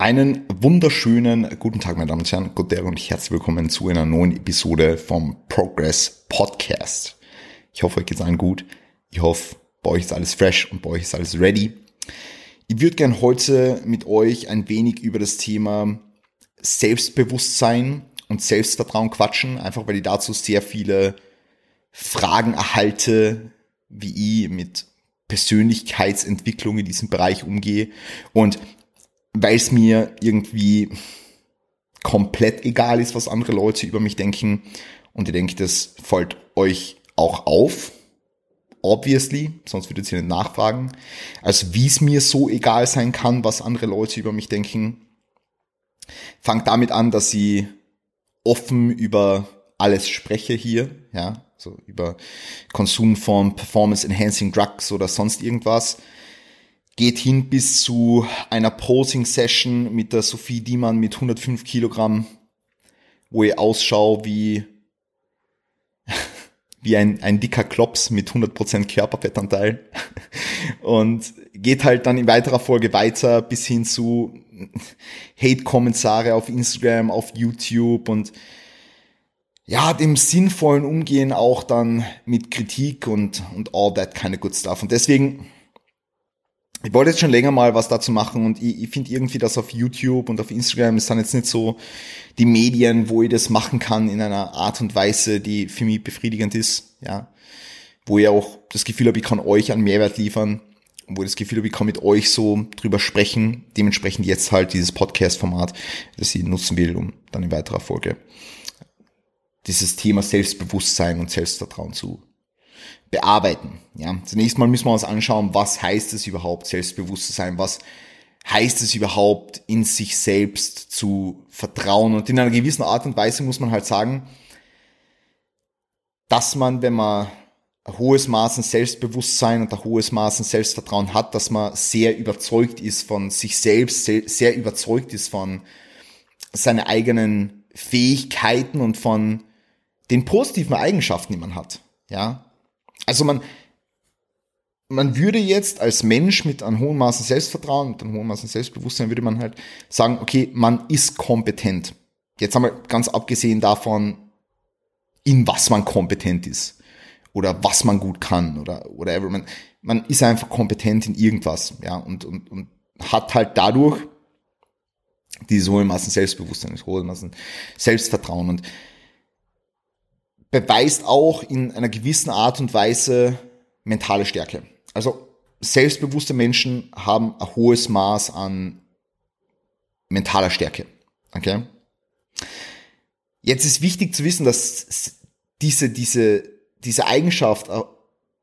Einen wunderschönen guten Tag, meine Damen und Herren, Gott und herzlich willkommen zu einer neuen Episode vom Progress Podcast. Ich hoffe, euch geht's allen gut. Ich hoffe, bei euch ist alles fresh und bei euch ist alles ready. Ich würde gern heute mit euch ein wenig über das Thema Selbstbewusstsein und Selbstvertrauen quatschen, einfach weil ich dazu sehr viele Fragen erhalte, wie ich mit Persönlichkeitsentwicklung in diesem Bereich umgehe. Und weil es mir irgendwie komplett egal ist, was andere Leute über mich denken. Und ich denke, das fällt euch auch auf. Obviously, sonst würdet ihr nicht nachfragen. Also wie es mir so egal sein kann, was andere Leute über mich denken. Fangt damit an, dass ich offen über alles spreche hier, ja, so über Konsum von Performance Enhancing Drugs oder sonst irgendwas geht hin bis zu einer Posing-Session mit der Sophie Diemann mit 105 Kilogramm, wo ich ausschaue wie, wie ein, ein dicker Klops mit 100% Körperfettanteil. Und geht halt dann in weiterer Folge weiter bis hin zu Hate-Kommentare auf Instagram, auf YouTube und ja, dem sinnvollen Umgehen auch dann mit Kritik und, und all that kind of good stuff. Und deswegen ich wollte jetzt schon länger mal was dazu machen und ich, ich finde irgendwie, dass auf YouTube und auf Instagram ist dann jetzt nicht so die Medien, wo ich das machen kann in einer Art und Weise, die für mich befriedigend ist, ja. Wo ich auch das Gefühl habe, ich kann euch einen Mehrwert liefern, wo ich das Gefühl habe, ich kann mit euch so drüber sprechen, dementsprechend jetzt halt dieses Podcast-Format, das ich nutzen will, um dann in weiterer Folge dieses Thema Selbstbewusstsein und Selbstvertrauen zu bearbeiten. Ja, zunächst mal müssen wir uns anschauen, was heißt es überhaupt, selbstbewusst zu sein? Was heißt es überhaupt, in sich selbst zu vertrauen? Und in einer gewissen Art und Weise muss man halt sagen, dass man, wenn man ein hohes Maß an Selbstbewusstsein und ein hohes Maß an Selbstvertrauen hat, dass man sehr überzeugt ist von sich selbst, sehr überzeugt ist von seinen eigenen Fähigkeiten und von den positiven Eigenschaften, die man hat. Ja, also man, man würde jetzt als Mensch mit einem hohen Maß an Selbstvertrauen, mit einem hohen Maß an Selbstbewusstsein, würde man halt sagen, okay, man ist kompetent. Jetzt wir ganz abgesehen davon, in was man kompetent ist oder was man gut kann oder whatever. Man, man ist einfach kompetent in irgendwas, ja, und, und, und hat halt dadurch dieses hohe Maßen Selbstbewusstsein, das hohe Maßen Selbstvertrauen und beweist auch in einer gewissen Art und Weise mentale Stärke. Also selbstbewusste Menschen haben ein hohes Maß an mentaler Stärke. Okay? Jetzt ist wichtig zu wissen, dass diese, diese, diese Eigenschaft, äh,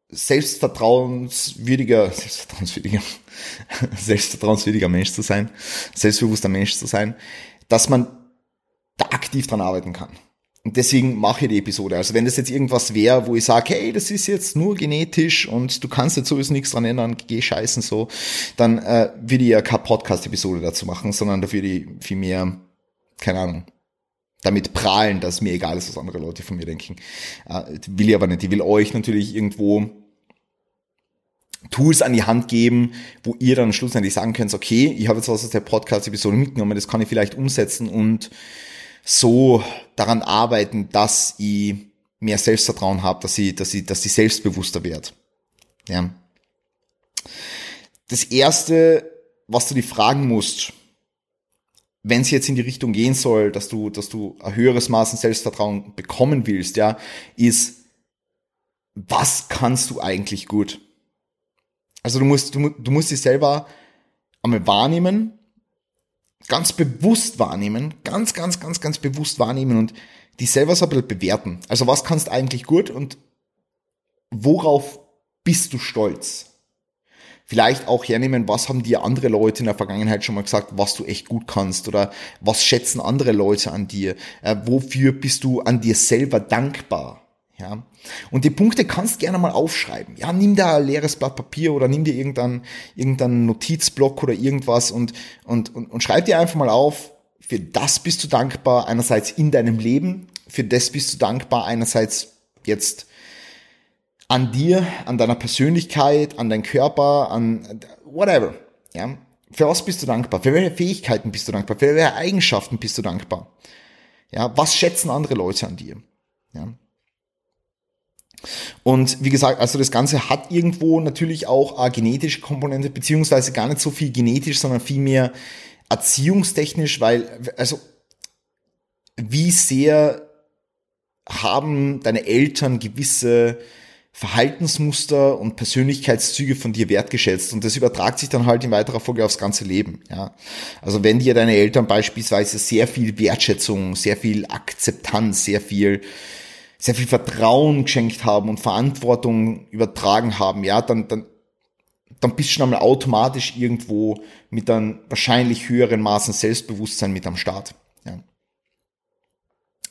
selbstvertrauenswürdiger, selbstvertrauenswürdiger, selbstvertrauenswürdiger Mensch zu sein, selbstbewusster Mensch zu sein, dass man da aktiv dran arbeiten kann. Und deswegen mache ich die Episode. Also wenn das jetzt irgendwas wäre, wo ich sage, hey, das ist jetzt nur genetisch und du kannst jetzt sowieso nichts dran ändern, geh scheißen so, dann äh, würde ich ja keine Podcast-Episode dazu machen, sondern dafür die viel mehr, keine Ahnung, damit prahlen, dass mir egal ist, was andere Leute von mir denken. Äh, will ich aber nicht. Ich will euch natürlich irgendwo Tools an die Hand geben, wo ihr dann schlussendlich sagen könnt, okay, ich habe jetzt was aus der Podcast-Episode mitgenommen, das kann ich vielleicht umsetzen und so daran arbeiten, dass ich mehr Selbstvertrauen habe, dass ich, dass ich, dass ich selbstbewusster werde. Ja. Das erste, was du dir fragen musst, wenn es jetzt in die Richtung gehen soll, dass du, dass du ein höheres Maß an Selbstvertrauen bekommen willst, ja, ist, was kannst du eigentlich gut? Also du musst, du, du musst dich selber einmal wahrnehmen, ganz bewusst wahrnehmen, ganz, ganz, ganz, ganz bewusst wahrnehmen und die selber so ein bisschen bewerten. Also was kannst du eigentlich gut und worauf bist du stolz? Vielleicht auch hernehmen, was haben dir andere Leute in der Vergangenheit schon mal gesagt, was du echt gut kannst oder was schätzen andere Leute an dir? Äh, wofür bist du an dir selber dankbar? Ja. Und die Punkte kannst gerne mal aufschreiben. Ja, nimm da ein leeres Blatt Papier oder nimm dir irgendeinen irgendein Notizblock oder irgendwas und, und, und, und schreib dir einfach mal auf, für das bist du dankbar, einerseits in deinem Leben, für das bist du dankbar, einerseits jetzt an dir, an deiner Persönlichkeit, an deinem Körper, an whatever. Ja. Für was bist du dankbar? Für welche Fähigkeiten bist du dankbar? Für welche Eigenschaften bist du dankbar? Ja, was schätzen andere Leute an dir? Ja. Und wie gesagt, also das Ganze hat irgendwo natürlich auch eine genetische Komponente, beziehungsweise gar nicht so viel genetisch, sondern viel mehr erziehungstechnisch, weil, also, wie sehr haben deine Eltern gewisse Verhaltensmuster und Persönlichkeitszüge von dir wertgeschätzt und das übertragt sich dann halt in weiterer Folge aufs ganze Leben, ja. Also wenn dir deine Eltern beispielsweise sehr viel Wertschätzung, sehr viel Akzeptanz, sehr viel sehr viel Vertrauen geschenkt haben und Verantwortung übertragen haben, ja, dann, dann, dann bist du schon einmal automatisch irgendwo mit einem wahrscheinlich höheren Maßen Selbstbewusstsein mit am Start. Ja.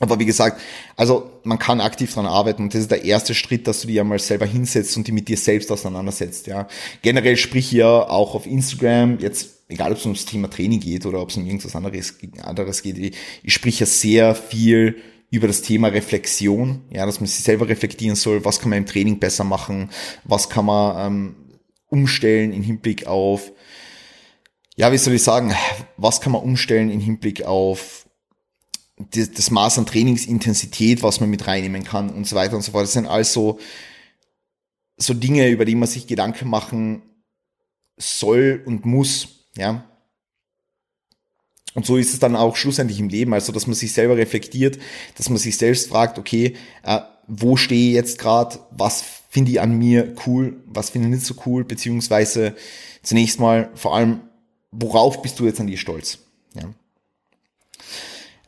Aber wie gesagt, also man kann aktiv dran arbeiten und das ist der erste Schritt, dass du dich einmal selber hinsetzt und die mit dir selbst auseinandersetzt. Ja. Generell sprich ja auch auf Instagram, jetzt egal ob es ums Thema Training geht oder ob es um irgendwas anderes, anderes geht, ich, ich sprich ja sehr viel über das Thema Reflexion, ja, dass man sich selber reflektieren soll, was kann man im Training besser machen, was kann man ähm, umstellen im Hinblick auf, ja, wie soll ich sagen, was kann man umstellen im Hinblick auf das, das Maß an Trainingsintensität, was man mit reinnehmen kann und so weiter und so fort. Das sind also so Dinge, über die man sich Gedanken machen soll und muss, ja. Und so ist es dann auch schlussendlich im Leben, also dass man sich selber reflektiert, dass man sich selbst fragt, okay, äh, wo stehe ich jetzt gerade, was finde ich an mir cool, was finde ich nicht so cool, beziehungsweise zunächst mal vor allem, worauf bist du jetzt an dir stolz? Ja.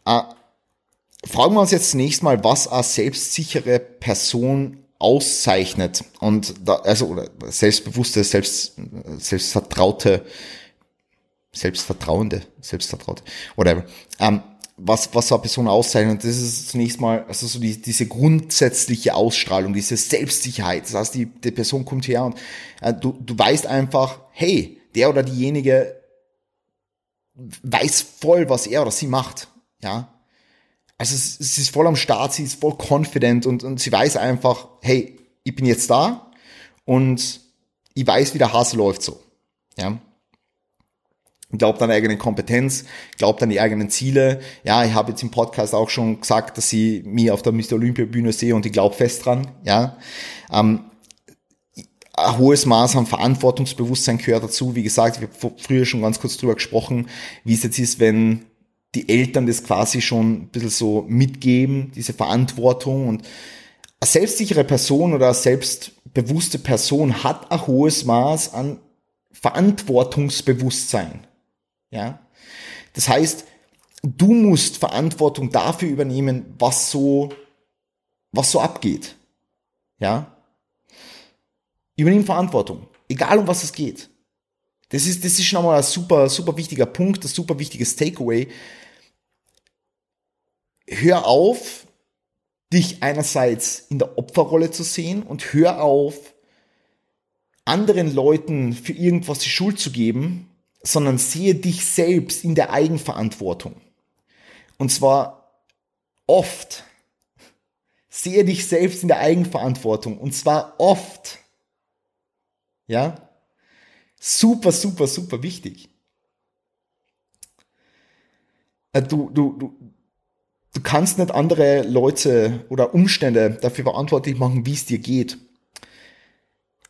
Äh, fragen wir uns jetzt zunächst mal, was eine selbstsichere Person auszeichnet. Und da, also oder selbstbewusste, selbst, selbstvertraute Selbstvertrauende, Selbstvertraute, whatever. Ähm, was, was so eine Person auszeichnet, das ist zunächst mal, also so die, diese grundsätzliche Ausstrahlung, diese Selbstsicherheit. Das heißt, die, die Person kommt her und äh, du, du weißt einfach, hey, der oder diejenige weiß voll, was er oder sie macht. Ja. Also sie ist voll am Start, sie ist voll confident und, und sie weiß einfach, hey, ich bin jetzt da und ich weiß, wie der Hase läuft so. Ja glaubt an eigene Kompetenz, glaubt an die eigenen Ziele. Ja, ich habe jetzt im Podcast auch schon gesagt, dass ich mich auf der Mr. Olympia Bühne sehe und ich glaube fest dran. Ja, ähm, ein hohes Maß an Verantwortungsbewusstsein gehört dazu. Wie gesagt, ich habe früher schon ganz kurz drüber gesprochen, wie es jetzt ist, wenn die Eltern das quasi schon ein bisschen so mitgeben, diese Verantwortung und eine selbstsichere Person oder eine selbstbewusste Person hat ein hohes Maß an Verantwortungsbewusstsein. Ja? Das heißt, du musst Verantwortung dafür übernehmen, was so, was so abgeht. Ja? Übernimm Verantwortung. Egal um was es geht. Das ist, das ist schon mal ein super, super wichtiger Punkt, ein super wichtiges Takeaway. Hör auf, dich einerseits in der Opferrolle zu sehen und hör auf, anderen Leuten für irgendwas die Schuld zu geben, sondern sehe dich selbst in der Eigenverantwortung. Und zwar oft. Sehe dich selbst in der Eigenverantwortung. Und zwar oft. Ja? Super, super, super wichtig. Äh, du, du, du, du kannst nicht andere Leute oder Umstände dafür verantwortlich machen, wie es dir geht.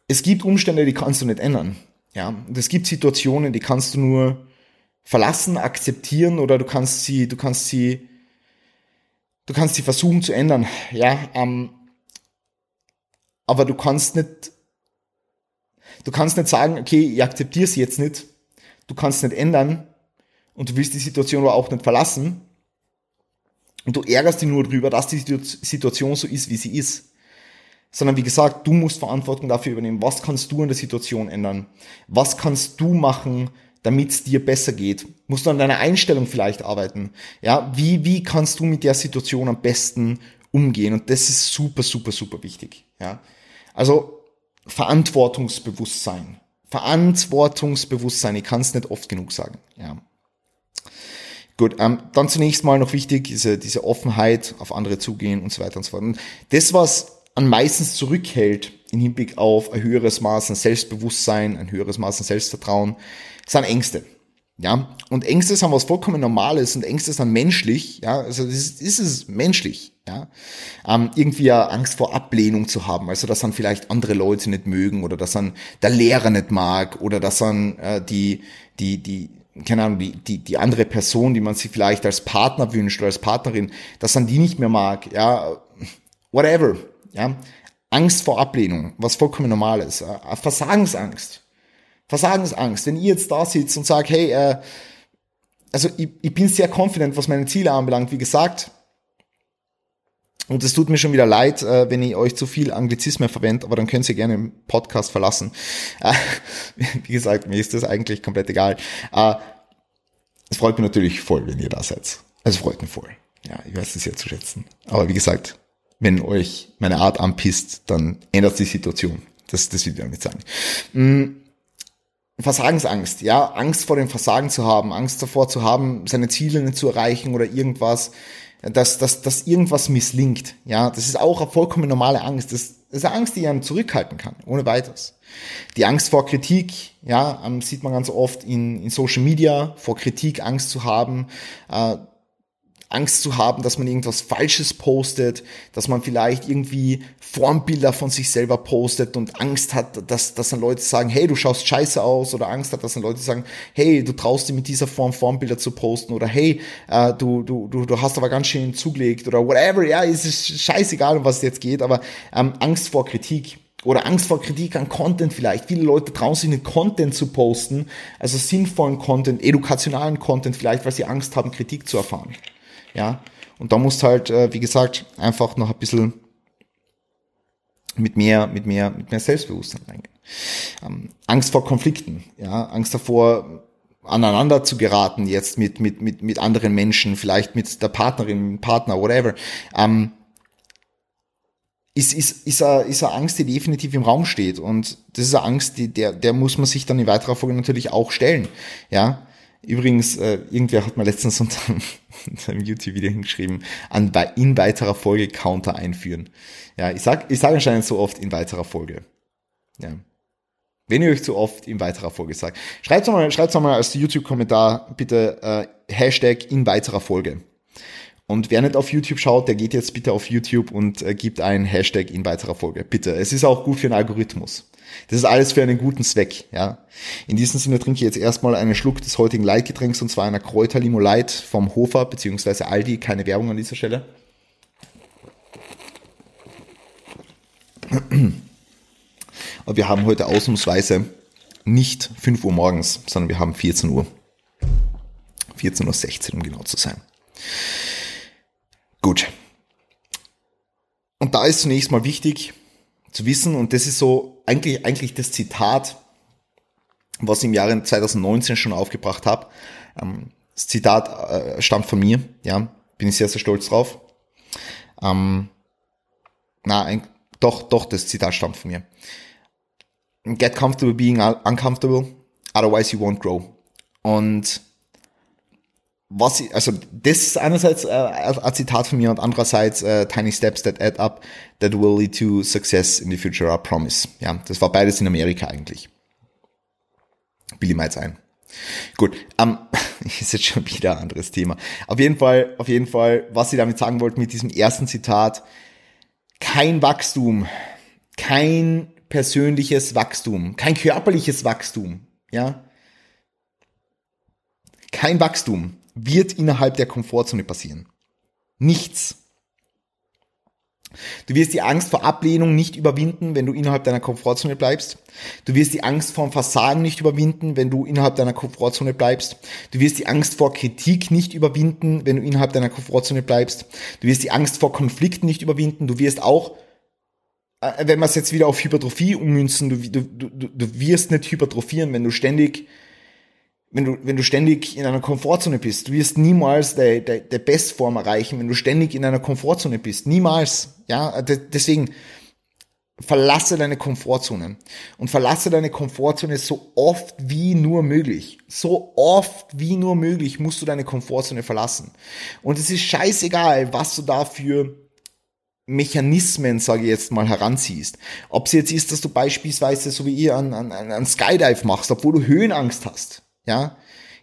Es gibt Umstände, die kannst du nicht ändern. Ja, und es gibt Situationen, die kannst du nur verlassen, akzeptieren oder du kannst sie, du kannst sie, du kannst sie versuchen zu ändern. Ja, ähm, aber du kannst nicht, du kannst nicht sagen, okay, ich akzeptiere sie jetzt nicht. Du kannst nicht ändern und du willst die Situation aber auch nicht verlassen. Und du ärgerst dich nur drüber, dass die Situation so ist, wie sie ist sondern wie gesagt, du musst Verantwortung dafür übernehmen. Was kannst du in der Situation ändern? Was kannst du machen, damit es dir besser geht? Musst du an deiner Einstellung vielleicht arbeiten? Ja, wie, wie kannst du mit der Situation am besten umgehen? Und das ist super, super, super wichtig. Ja, also Verantwortungsbewusstsein. Verantwortungsbewusstsein. Ich kann es nicht oft genug sagen. Ja. Gut, ähm, dann zunächst mal noch wichtig, diese, diese Offenheit, auf andere zugehen und so weiter und so fort. Und das, was an meistens zurückhält im Hinblick auf ein höheres Maß an Selbstbewusstsein, ein höheres Maß an Selbstvertrauen, sind Ängste. Ja, und Ängste sind was vollkommen Normales und Ängste sind menschlich, ja, also das ist, ist es menschlich, ja, ähm, irgendwie Angst vor Ablehnung zu haben, also dass dann vielleicht andere Leute nicht mögen oder dass dann der Lehrer nicht mag oder dass dann äh, die, die, die, keine Ahnung, die, die, die andere Person, die man sich vielleicht als Partner wünscht oder als Partnerin, dass man die nicht mehr mag, ja, whatever, ja, Angst vor Ablehnung, was vollkommen normal ist, Versagensangst, Versagensangst. Wenn ihr jetzt da sitzt und sagt, hey, äh, also ich, ich bin sehr confident, was meine Ziele anbelangt, wie gesagt. Und es tut mir schon wieder leid, äh, wenn ich euch zu viel Anglizismen verwende, aber dann könnt ihr gerne den Podcast verlassen. Äh, wie gesagt, mir ist das eigentlich komplett egal. Äh, es freut mich natürlich voll, wenn ihr da seid. Es freut mich voll. Ja, ich weiß es sehr zu schätzen. Aber wie gesagt, wenn euch meine Art anpisst, dann ändert die Situation. Das, das will ich damit sagen. Mm, Versagensangst, ja, Angst vor dem Versagen zu haben, Angst davor zu haben, seine Ziele nicht zu erreichen oder irgendwas, dass, dass, dass irgendwas misslingt, ja, das ist auch eine vollkommen normale Angst. Das, das ist eine Angst, die einen zurückhalten kann, ohne weiteres. Die Angst vor Kritik, ja, ähm, sieht man ganz oft in, in Social Media, vor Kritik Angst zu haben, äh, Angst zu haben, dass man irgendwas Falsches postet, dass man vielleicht irgendwie Formbilder von sich selber postet und Angst hat, dass, dass dann Leute sagen, hey, du schaust scheiße aus oder Angst hat, dass dann Leute sagen, hey, du traust dir mit dieser Form Formbilder zu posten oder hey, äh, du, du, du, du hast aber ganz schön zugelegt oder whatever, ja, es ist scheißegal, um was es jetzt geht, aber ähm, Angst vor Kritik oder Angst vor Kritik an Content vielleicht. Viele Leute trauen sich nicht Content zu posten, also sinnvollen Content, edukationalen Content vielleicht, weil sie Angst haben, Kritik zu erfahren. Ja, und da musst halt, äh, wie gesagt, einfach noch ein bisschen mit mehr, mit mehr, mit mehr Selbstbewusstsein reingehen. Ähm, Angst vor Konflikten, ja, Angst davor, aneinander zu geraten jetzt mit, mit, mit, mit anderen Menschen, vielleicht mit der Partnerin, Partner, whatever. Ähm, ist, ist, ist, eine, ist eine Angst, die definitiv im Raum steht. Und das ist eine Angst, die, der, der muss man sich dann in weiterer Folge natürlich auch stellen. Ja, Übrigens, äh, irgendwer hat mir letztens unter, unter einem YouTube-Video hingeschrieben, an, in weiterer Folge Counter einführen. Ja, ich sag, ich sage anscheinend so oft in weiterer Folge. Ja. Wenn ihr euch zu oft in weiterer Folge sagt, schreibt mal, schreibt mal als YouTube-Kommentar bitte äh, Hashtag in weiterer Folge. Und wer nicht auf YouTube schaut, der geht jetzt bitte auf YouTube und äh, gibt einen Hashtag in weiterer Folge. Bitte. Es ist auch gut für den Algorithmus. Das ist alles für einen guten Zweck, ja. In diesem Sinne trinke ich jetzt erstmal einen Schluck des heutigen Leitgetränks und zwar einer Kräuterlimo Light vom Hofer bzw. Aldi. Keine Werbung an dieser Stelle. Aber wir haben heute ausnahmsweise nicht 5 Uhr morgens, sondern wir haben 14 Uhr. 14.16 Uhr, um genau zu sein. Gut. Und da ist zunächst mal wichtig zu wissen, und das ist so eigentlich, eigentlich das Zitat, was ich im Jahre 2019 schon aufgebracht habe. Ähm, das Zitat äh, stammt von mir, ja, bin ich sehr, sehr stolz drauf. Ähm, na, ein, doch, doch, das Zitat stammt von mir. Get comfortable being uncomfortable, otherwise you won't grow. Und was ich, also das ist einerseits äh, ein Zitat von mir und andererseits äh, Tiny Steps that add up that will lead to success in the future, I promise. Ja, das war beides in Amerika eigentlich. Billy jetzt ein. Gut, ähm, ist jetzt schon wieder ein anderes Thema. Auf jeden Fall, auf jeden Fall, was ich damit sagen wollte mit diesem ersten Zitat, kein Wachstum, kein persönliches Wachstum, kein körperliches Wachstum, ja, kein Wachstum wird innerhalb der Komfortzone passieren. Nichts. Du wirst die Angst vor Ablehnung nicht überwinden, wenn du innerhalb deiner Komfortzone bleibst. Du wirst die Angst vor Versagen nicht überwinden, wenn du innerhalb deiner Komfortzone bleibst. Du wirst die Angst vor Kritik nicht überwinden, wenn du innerhalb deiner Komfortzone bleibst. Du wirst die Angst vor Konflikten nicht überwinden. Du wirst auch, äh, wenn wir es jetzt wieder auf Hypertrophie ummünzen, du, du, du, du wirst nicht hypertrophieren, wenn du ständig wenn du, wenn du ständig in einer Komfortzone bist. Du wirst niemals der, der, der Bestform erreichen, wenn du ständig in einer Komfortzone bist. Niemals. Ja, deswegen verlasse deine Komfortzone und verlasse deine Komfortzone so oft wie nur möglich. So oft wie nur möglich musst du deine Komfortzone verlassen. Und es ist scheißegal, was du dafür Mechanismen, sage ich jetzt mal, heranziehst. Ob es jetzt ist, dass du beispielsweise, so wie ihr, an, an, an Skydive machst, obwohl du Höhenangst hast. Ja,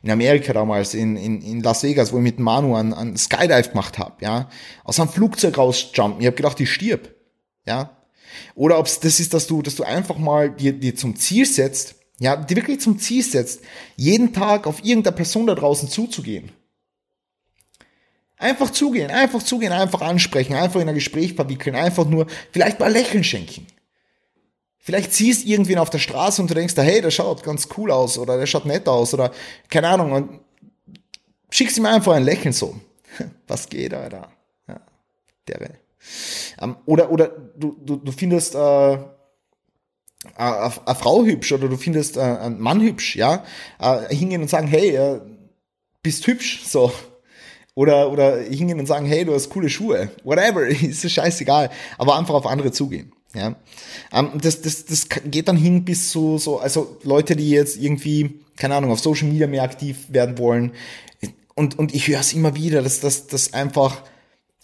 in Amerika damals, in, in, in Las Vegas, wo ich mit Manu an, an Skydive gemacht habe, ja, aus einem Flugzeug rausjumpen. Ich habe gedacht, ich stirb, ja. Oder ob es das ist, dass du, dass du einfach mal dir, dir zum Ziel setzt, ja, dir wirklich zum Ziel setzt, jeden Tag auf irgendeine Person da draußen zuzugehen. Einfach zugehen, einfach zugehen, einfach ansprechen, einfach in ein Gespräch verwickeln, einfach nur vielleicht mal Lächeln schenken. Vielleicht siehst du irgendwen auf der Straße und du denkst, hey, der schaut ganz cool aus oder der schaut nett aus oder keine Ahnung und schickst ihm einfach ein Lächeln so. Was geht, Alter? Ja, der. Ähm, oder oder du, du, du findest äh, eine Frau hübsch oder du findest äh, einen Mann hübsch, ja, äh, hingehen und sagen, hey, äh, bist hübsch, so. Oder, oder hingehen und sagen, hey, du hast coole Schuhe. Whatever, ist scheißegal. Aber einfach auf andere zugehen. Ja, ähm, das, das, das geht dann hin bis zu so, also Leute, die jetzt irgendwie, keine Ahnung, auf Social Media mehr aktiv werden wollen. Und, und ich höre es immer wieder, dass das dass einfach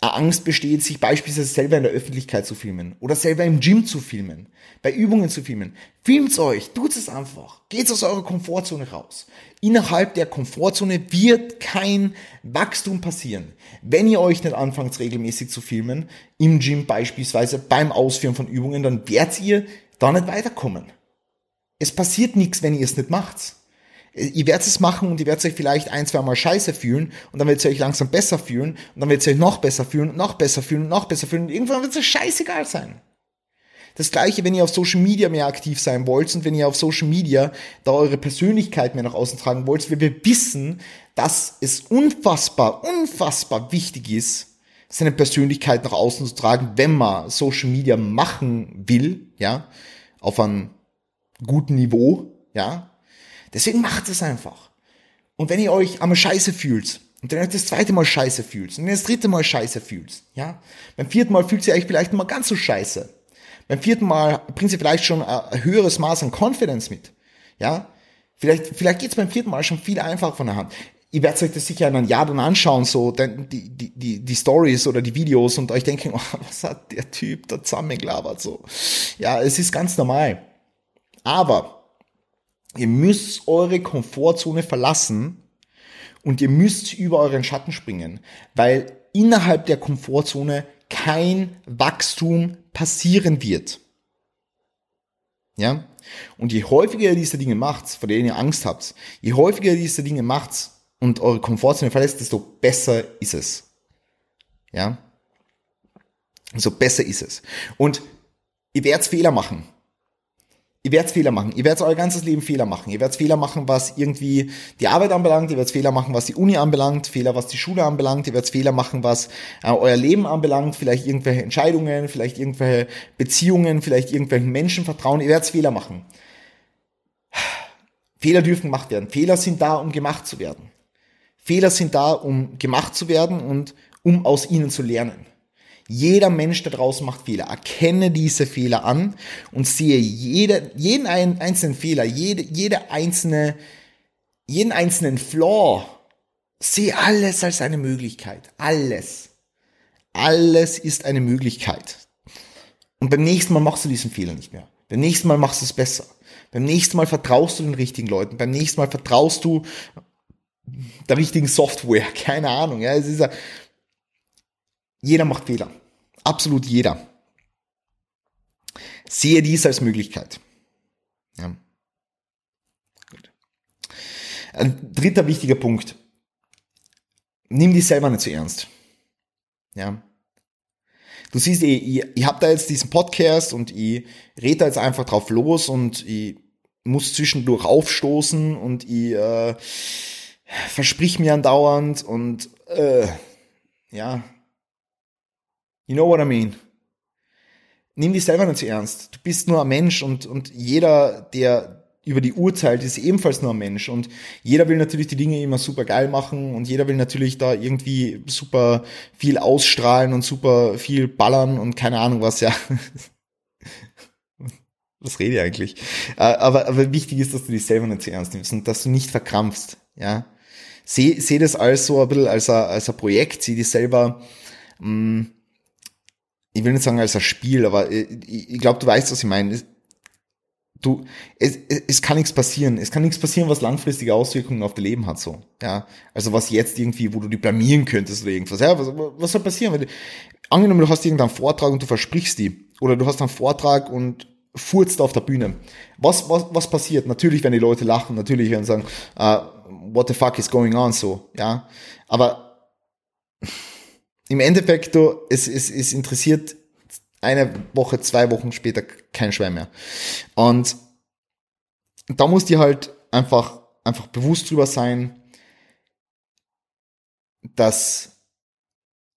Angst besteht, sich beispielsweise selber in der Öffentlichkeit zu filmen oder selber im Gym zu filmen, bei Übungen zu filmen. Filmt's euch, tut es einfach. Geht aus eurer Komfortzone raus. Innerhalb der Komfortzone wird kein Wachstum passieren. Wenn ihr euch nicht anfangt, regelmäßig zu filmen, im Gym beispielsweise beim Ausführen von Übungen, dann werdet ihr da nicht weiterkommen. Es passiert nichts, wenn ihr es nicht macht. Ihr werdet es machen und ihr werdet euch vielleicht ein, zwei Mal scheiße fühlen und dann werdet ihr euch langsam besser fühlen und dann werdet ihr euch noch besser fühlen und noch besser fühlen und noch besser fühlen und irgendwann wird es scheißegal sein. Das gleiche, wenn ihr auf Social Media mehr aktiv sein wollt und wenn ihr auf Social Media da eure Persönlichkeit mehr nach außen tragen wollt, weil wir wissen, dass es unfassbar, unfassbar wichtig ist, seine Persönlichkeit nach außen zu tragen, wenn man Social Media machen will, ja, auf einem guten Niveau, ja, Deswegen macht es einfach. Und wenn ihr euch einmal scheiße fühlt, und dann das zweite Mal scheiße fühlt, und dann das dritte Mal scheiße fühlt, ja, beim vierten Mal fühlt ihr euch vielleicht mal ganz so scheiße. Beim vierten Mal bringt ihr vielleicht schon ein höheres Maß an Confidence mit, ja. Vielleicht, vielleicht geht's beim vierten Mal schon viel einfacher von der Hand. Ihr werdet euch das sicher in einem Jahr dann anschauen, so die, die, die, die Stories oder die Videos und euch denken, oh, was hat der Typ da zusammengelabert, so. Ja, es ist ganz normal. Aber Ihr müsst eure Komfortzone verlassen und ihr müsst über euren Schatten springen, weil innerhalb der Komfortzone kein Wachstum passieren wird. Ja? Und je häufiger ihr diese Dinge macht, vor denen ihr Angst habt, je häufiger ihr diese Dinge macht und eure Komfortzone verlässt, desto besser ist es. Ja? So besser ist es. Und ihr werdet Fehler machen ihr werdet Fehler machen. Ihr werdet euer ganzes Leben Fehler machen. Ihr werdet Fehler machen, was irgendwie die Arbeit anbelangt. Ihr werdet Fehler machen, was die Uni anbelangt. Fehler, was die Schule anbelangt. Ihr werdet Fehler machen, was äh, euer Leben anbelangt. Vielleicht irgendwelche Entscheidungen, vielleicht irgendwelche Beziehungen, vielleicht irgendwelchen Menschen vertrauen. Ihr werdet Fehler machen. Fehler dürfen gemacht werden. Fehler sind da, um gemacht zu werden. Fehler sind da, um gemacht zu werden und um aus ihnen zu lernen. Jeder Mensch da draußen macht Fehler. Erkenne diese Fehler an und sehe jede, jeden einzelnen Fehler, jede, jede einzelne, jeden einzelnen Flaw. Sehe alles als eine Möglichkeit. Alles. Alles ist eine Möglichkeit. Und beim nächsten Mal machst du diesen Fehler nicht mehr. Beim nächsten Mal machst du es besser. Beim nächsten Mal vertraust du den richtigen Leuten. Beim nächsten Mal vertraust du der richtigen Software. Keine Ahnung. Ja, es ist ja, jeder macht Fehler. Absolut jeder. Sehe dies als Möglichkeit. Ja. Gut. Ein dritter wichtiger Punkt. Nimm dich selber nicht zu ernst. Ja. Du siehst, ich, ich, ich habe da jetzt diesen Podcast und ich rede da jetzt einfach drauf los und ich muss zwischendurch aufstoßen und ich äh, versprich mir andauernd und äh, ja, You know what I mean? Nimm dich selber nicht zu ernst. Du bist nur ein Mensch und, und jeder, der über die urteilt, ist ebenfalls nur ein Mensch. Und jeder will natürlich die Dinge immer super geil machen und jeder will natürlich da irgendwie super viel ausstrahlen und super viel ballern und keine Ahnung was, ja. Was rede ich eigentlich? Äh, aber, aber wichtig ist, dass du dich selber nicht zu ernst nimmst und dass du nicht verkrampfst, ja. Seh, seh das als so ein bisschen als ein, als ein Projekt, sieh dich selber, mh, mm, ich will nicht sagen als ein Spiel, aber ich, ich glaube, du weißt, was ich meine. du, es, es kann nichts passieren. Es kann nichts passieren, was langfristige Auswirkungen auf dein Leben hat, so. Ja. Also was jetzt irgendwie, wo du dich blamieren könntest oder irgendwas. Ja, was, was soll passieren? Wenn du, angenommen, du hast irgendeinen Vortrag und du versprichst die. Oder du hast einen Vortrag und furzt auf der Bühne. Was, was, was passiert? Natürlich werden die Leute lachen, natürlich werden sie sagen, uh, what the fuck is going on, so, ja. Aber im Endeffekt, du, es, es, es interessiert eine Woche, zwei Wochen später kein Schwein mehr. Und da muss dir halt einfach, einfach bewusst drüber sein, dass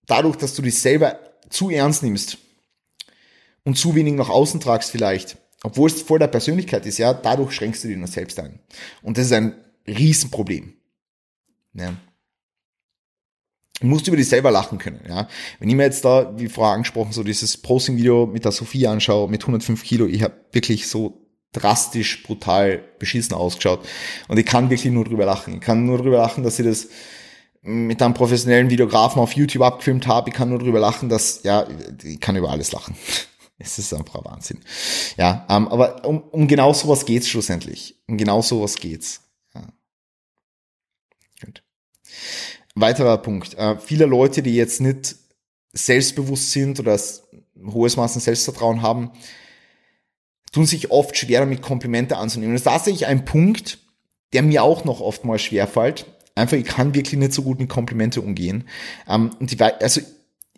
dadurch, dass du dich selber zu ernst nimmst und zu wenig nach außen tragst vielleicht, obwohl es voll der Persönlichkeit ist, ja, dadurch schränkst du dich nur selbst ein. Und das ist ein Riesenproblem. Ja. Du musst über dich selber lachen können, ja. Wenn ich mir jetzt da, wie vorher angesprochen, so dieses Posting-Video mit der Sophie anschaue, mit 105 Kilo, ich habe wirklich so drastisch, brutal beschissen ausgeschaut. Und ich kann wirklich nur drüber lachen. Ich kann nur drüber lachen, dass ich das mit einem professionellen Videografen auf YouTube abgefilmt habe. Ich kann nur drüber lachen, dass, ja, ich kann über alles lachen. Es ist einfach ein Wahnsinn. Ja, ähm, aber um, um genau sowas geht's schlussendlich. Um genau sowas geht's. Ja. Gut. Weiterer Punkt. Äh, viele Leute, die jetzt nicht selbstbewusst sind oder ein hohes Maß an Selbstvertrauen haben, tun sich oft schwer damit Komplimente anzunehmen. das ist tatsächlich ein Punkt, der mir auch noch oftmals schwerfällt. Einfach, ich kann wirklich nicht so gut mit Komplimente umgehen. Ähm, und die, also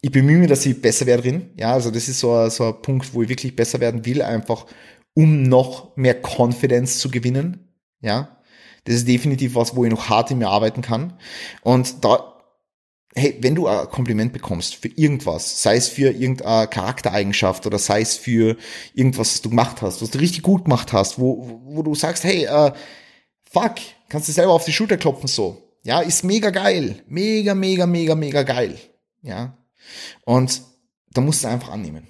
ich bemühe mich, dass ich besser werde drin. Ja, also das ist so so ein Punkt, wo ich wirklich besser werden will, einfach um noch mehr Confidence zu gewinnen. Ja, das ist definitiv was, wo ich noch hart in mir arbeiten kann. Und da, hey, wenn du ein Kompliment bekommst für irgendwas, sei es für irgendeine Charaktereigenschaft oder sei es für irgendwas, was du gemacht hast, was du richtig gut gemacht hast, wo, wo du sagst, hey, äh, fuck, kannst du selber auf die Schulter klopfen so. Ja, ist mega geil. Mega, mega, mega, mega geil. Ja. Und da musst du einfach annehmen.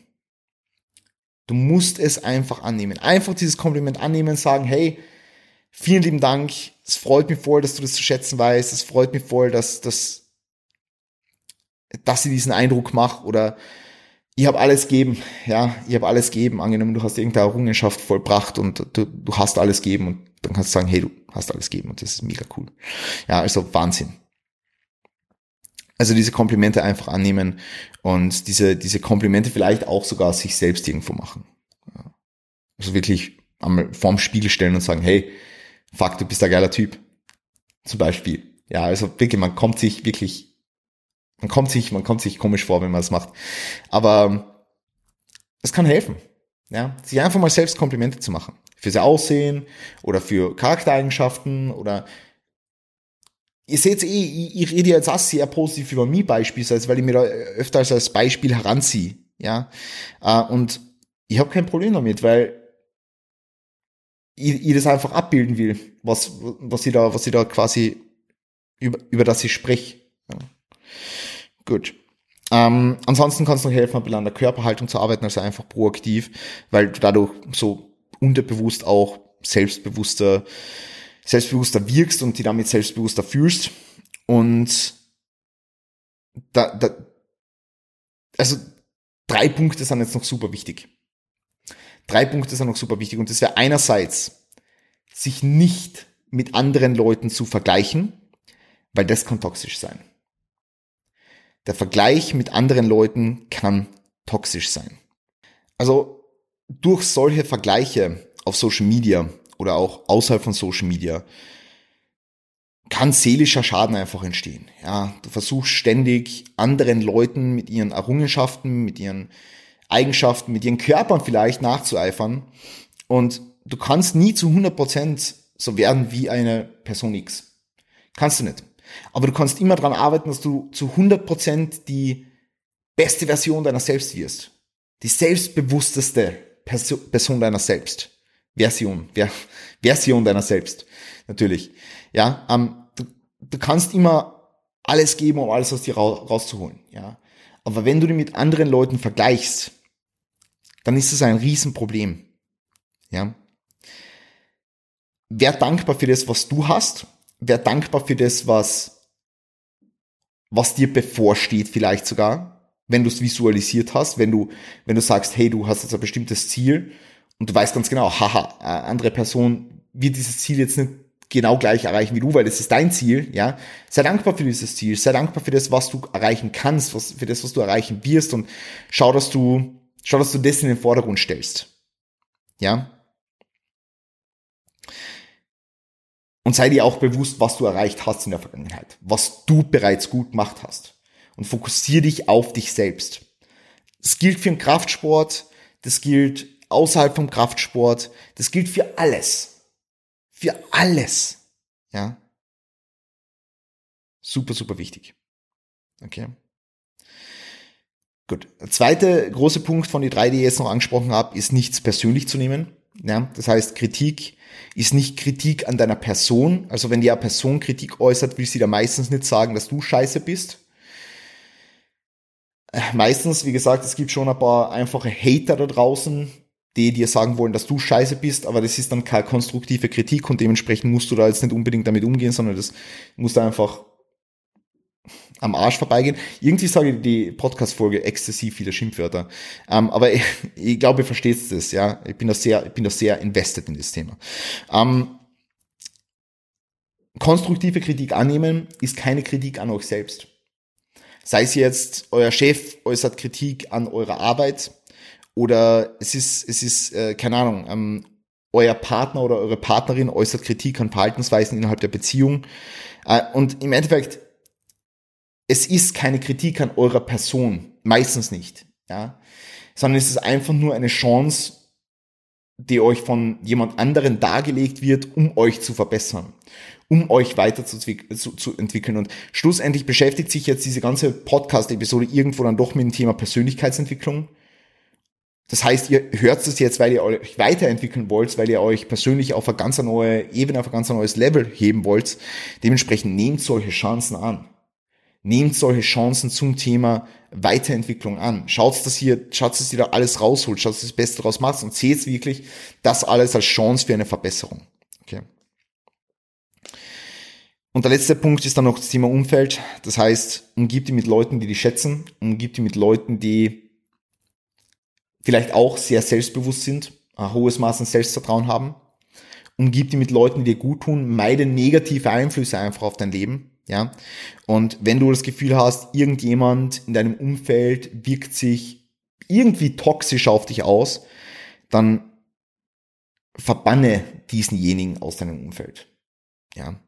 Du musst es einfach annehmen. Einfach dieses Kompliment annehmen, sagen, hey, vielen lieben Dank. Es freut mich voll, dass du das zu schätzen weißt. Es freut mich voll, dass, dass, dass ich diesen Eindruck mache oder ich habe alles geben, ja, ich habe alles geben. Angenommen, du hast irgendeine Errungenschaft vollbracht und du, du hast alles geben und dann kannst du sagen, hey, du hast alles geben und das ist mega cool. Ja, also Wahnsinn. Also diese Komplimente einfach annehmen und diese, diese Komplimente vielleicht auch sogar sich selbst irgendwo machen. Also wirklich einmal vorm Spiegel stellen und sagen, hey, fuck, du bist ein geiler Typ. Zum Beispiel. Ja, also wirklich, man kommt sich wirklich, man kommt sich, man kommt sich komisch vor, wenn man das macht. Aber es kann helfen. Ja, sich einfach mal selbst Komplimente zu machen. Für sein Aussehen oder für Charaktereigenschaften oder ihr seht eh, ich, ich rede jetzt auch sehr positiv über mich beispielsweise, weil ich mir da öfter als Beispiel heranziehe. Ja, äh, und ich habe kein Problem damit, weil ich, ich das einfach abbilden will, was, was ich da, was ich da quasi über, über das ich spreche. Ja. Gut. Ähm, ansonsten kann es noch helfen, ein bisschen an der Körperhaltung zu arbeiten, also einfach proaktiv, weil du dadurch so unterbewusst auch selbstbewusster, selbstbewusster wirkst und die damit selbstbewusster fühlst. Und da, da, also drei Punkte sind jetzt noch super wichtig. Drei Punkte sind noch super wichtig und das wäre einerseits, sich nicht mit anderen Leuten zu vergleichen, weil das kann toxisch sein. Der Vergleich mit anderen Leuten kann toxisch sein. Also durch solche Vergleiche auf Social Media oder auch außerhalb von Social Media kann seelischer Schaden einfach entstehen. Ja, du versuchst ständig anderen Leuten mit ihren Errungenschaften, mit ihren Eigenschaften, mit ihren Körpern vielleicht nachzueifern und du kannst nie zu 100% so werden wie eine Person X. Kannst du nicht. Aber du kannst immer daran arbeiten, dass du zu 100% die beste Version deiner selbst wirst. Die selbstbewussteste Person deiner selbst. Version. Ver Version deiner selbst. Natürlich. Ja, ähm, du, du kannst immer alles geben, um alles aus dir rauszuholen. Ja. Aber wenn du dich mit anderen Leuten vergleichst, dann ist das ein Riesenproblem. Ja. Wer dankbar für das, was du hast, wer dankbar für das, was, was dir bevorsteht, vielleicht sogar, wenn du es visualisiert hast, wenn du, wenn du sagst, hey, du hast jetzt ein bestimmtes Ziel und du weißt ganz genau, haha, andere Person wird dieses Ziel jetzt nicht genau gleich erreichen wie du, weil das ist dein Ziel, ja. Sei dankbar für dieses Ziel, sei dankbar für das, was du erreichen kannst, was, für das, was du erreichen wirst und schau, dass du, schau, dass du das in den Vordergrund stellst. Ja. Und sei dir auch bewusst, was du erreicht hast in der Vergangenheit, was du bereits gut gemacht hast. Und fokussiere dich auf dich selbst. Das gilt für den Kraftsport, das gilt außerhalb vom Kraftsport, das gilt für alles. Für alles. Ja. Super, super wichtig. Okay. Gut. Der zweite große Punkt von die drei, die ich jetzt noch angesprochen habe, ist nichts persönlich zu nehmen. Ja, das heißt, Kritik ist nicht Kritik an deiner Person. Also wenn die Person Kritik äußert, will sie da meistens nicht sagen, dass du scheiße bist. Meistens, wie gesagt, es gibt schon ein paar einfache Hater da draußen, die dir sagen wollen, dass du scheiße bist, aber das ist dann keine konstruktive Kritik und dementsprechend musst du da jetzt nicht unbedingt damit umgehen, sondern das musst du einfach am Arsch vorbeigehen. Irgendwie sage ich die Podcast-Folge exzessiv viele Schimpfwörter. Ähm, aber ich, ich glaube, ihr versteht das, ja. Ich bin da sehr, ich bin da sehr invested in das Thema. Ähm, konstruktive Kritik annehmen ist keine Kritik an euch selbst. Sei es jetzt, euer Chef äußert Kritik an eurer Arbeit oder es ist, es ist, äh, keine Ahnung, ähm, euer Partner oder eure Partnerin äußert Kritik an Verhaltensweisen innerhalb der Beziehung. Äh, und im Endeffekt, es ist keine Kritik an eurer Person, meistens nicht, ja, sondern es ist einfach nur eine Chance, die euch von jemand anderen dargelegt wird, um euch zu verbessern, um euch weiter zu, zu, entwickeln. Und schlussendlich beschäftigt sich jetzt diese ganze Podcast-Episode irgendwo dann doch mit dem Thema Persönlichkeitsentwicklung. Das heißt, ihr hört es jetzt, weil ihr euch weiterentwickeln wollt, weil ihr euch persönlich auf eine ganz neue Ebene, auf ein ganz neues Level heben wollt. Dementsprechend nehmt solche Chancen an. Nehmt solche Chancen zum Thema Weiterentwicklung an. Schaut, dass ihr, schaut, dass ihr da alles rausholt, schaut, dass ihr das Beste daraus macht und seht wirklich das alles als Chance für eine Verbesserung. Okay. Und der letzte Punkt ist dann noch das Thema Umfeld. Das heißt, umgibt dich mit Leuten, die dich schätzen, umgibt dich mit Leuten, die vielleicht auch sehr selbstbewusst sind, ein hohes Maß an Selbstvertrauen haben. Umgib dich mit Leuten, die dir gut tun, meide negative Einflüsse einfach auf dein Leben. Ja. Und wenn du das Gefühl hast, irgendjemand in deinem Umfeld wirkt sich irgendwie toxisch auf dich aus, dann verbanne diesenjenigen aus deinem Umfeld. Ja.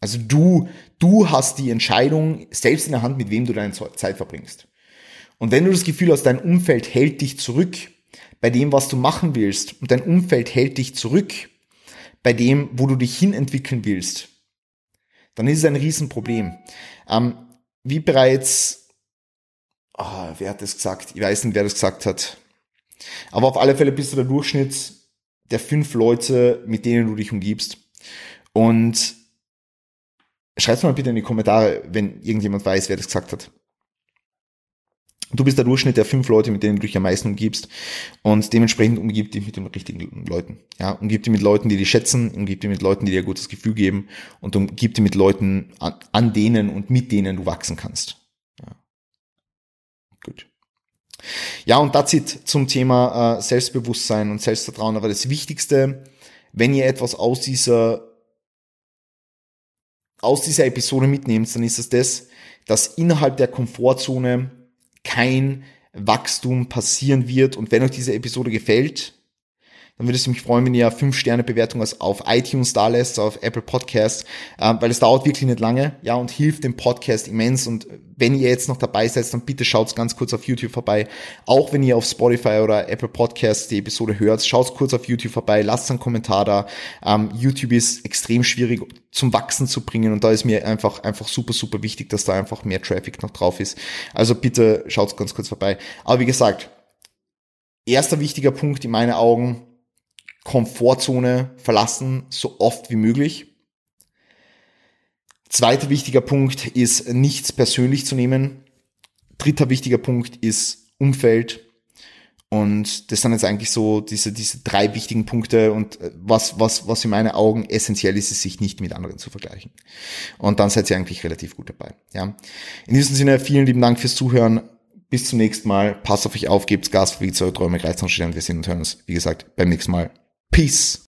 Also du, du hast die Entscheidung selbst in der Hand, mit wem du deine Zeit verbringst. Und wenn du das Gefühl hast, dein Umfeld hält dich zurück bei dem, was du machen willst, und dein Umfeld hält dich zurück bei dem, wo du dich hinentwickeln willst, dann ist es ein Riesenproblem. Ähm, wie bereits, oh, wer hat das gesagt? Ich weiß nicht, wer das gesagt hat. Aber auf alle Fälle bist du der Durchschnitt der fünf Leute, mit denen du dich umgibst. Und schreib's mal bitte in die Kommentare, wenn irgendjemand weiß, wer das gesagt hat. Du bist der Durchschnitt der fünf Leute, mit denen du dich am meisten umgibst. Und dementsprechend umgib dich mit den richtigen Leuten. Ja, umgib dich mit Leuten, die dich schätzen, umgib dich mit Leuten, die dir ein gutes Gefühl geben und umgib dich mit Leuten, an, an denen und mit denen du wachsen kannst. Ja. Gut. Ja, und das it zum Thema äh, Selbstbewusstsein und Selbstvertrauen. Aber das Wichtigste, wenn ihr etwas aus dieser aus dieser Episode mitnehmt, dann ist es das, dass innerhalb der Komfortzone kein Wachstum passieren wird. Und wenn euch diese Episode gefällt, dann würde es mich freuen, wenn ihr 5-Sterne-Bewertung auf iTunes da lässt, auf Apple Podcasts, äh, weil es dauert wirklich nicht lange, ja, und hilft dem Podcast immens. Und wenn ihr jetzt noch dabei seid, dann bitte schaut ganz kurz auf YouTube vorbei. Auch wenn ihr auf Spotify oder Apple Podcasts die Episode hört, schaut kurz auf YouTube vorbei, lasst einen Kommentar da. Ähm, YouTube ist extrem schwierig zum Wachsen zu bringen und da ist mir einfach, einfach super, super wichtig, dass da einfach mehr Traffic noch drauf ist. Also bitte schaut ganz kurz vorbei. Aber wie gesagt, erster wichtiger Punkt in meinen Augen, Komfortzone verlassen, so oft wie möglich. Zweiter wichtiger Punkt ist, nichts persönlich zu nehmen. Dritter wichtiger Punkt ist Umfeld. Und das sind jetzt eigentlich so diese, diese drei wichtigen Punkte und äh, was, was, was in meinen Augen essentiell ist, ist, sich nicht mit anderen zu vergleichen. Und dann seid ihr eigentlich relativ gut dabei. Ja. In diesem Sinne, vielen lieben Dank fürs Zuhören Bis zum nächsten Mal. Passt auf euch auf, gebt's Gas, fliegt eure Träume, greift und wir sehen und hören uns, wie gesagt, beim nächsten Mal. Peace.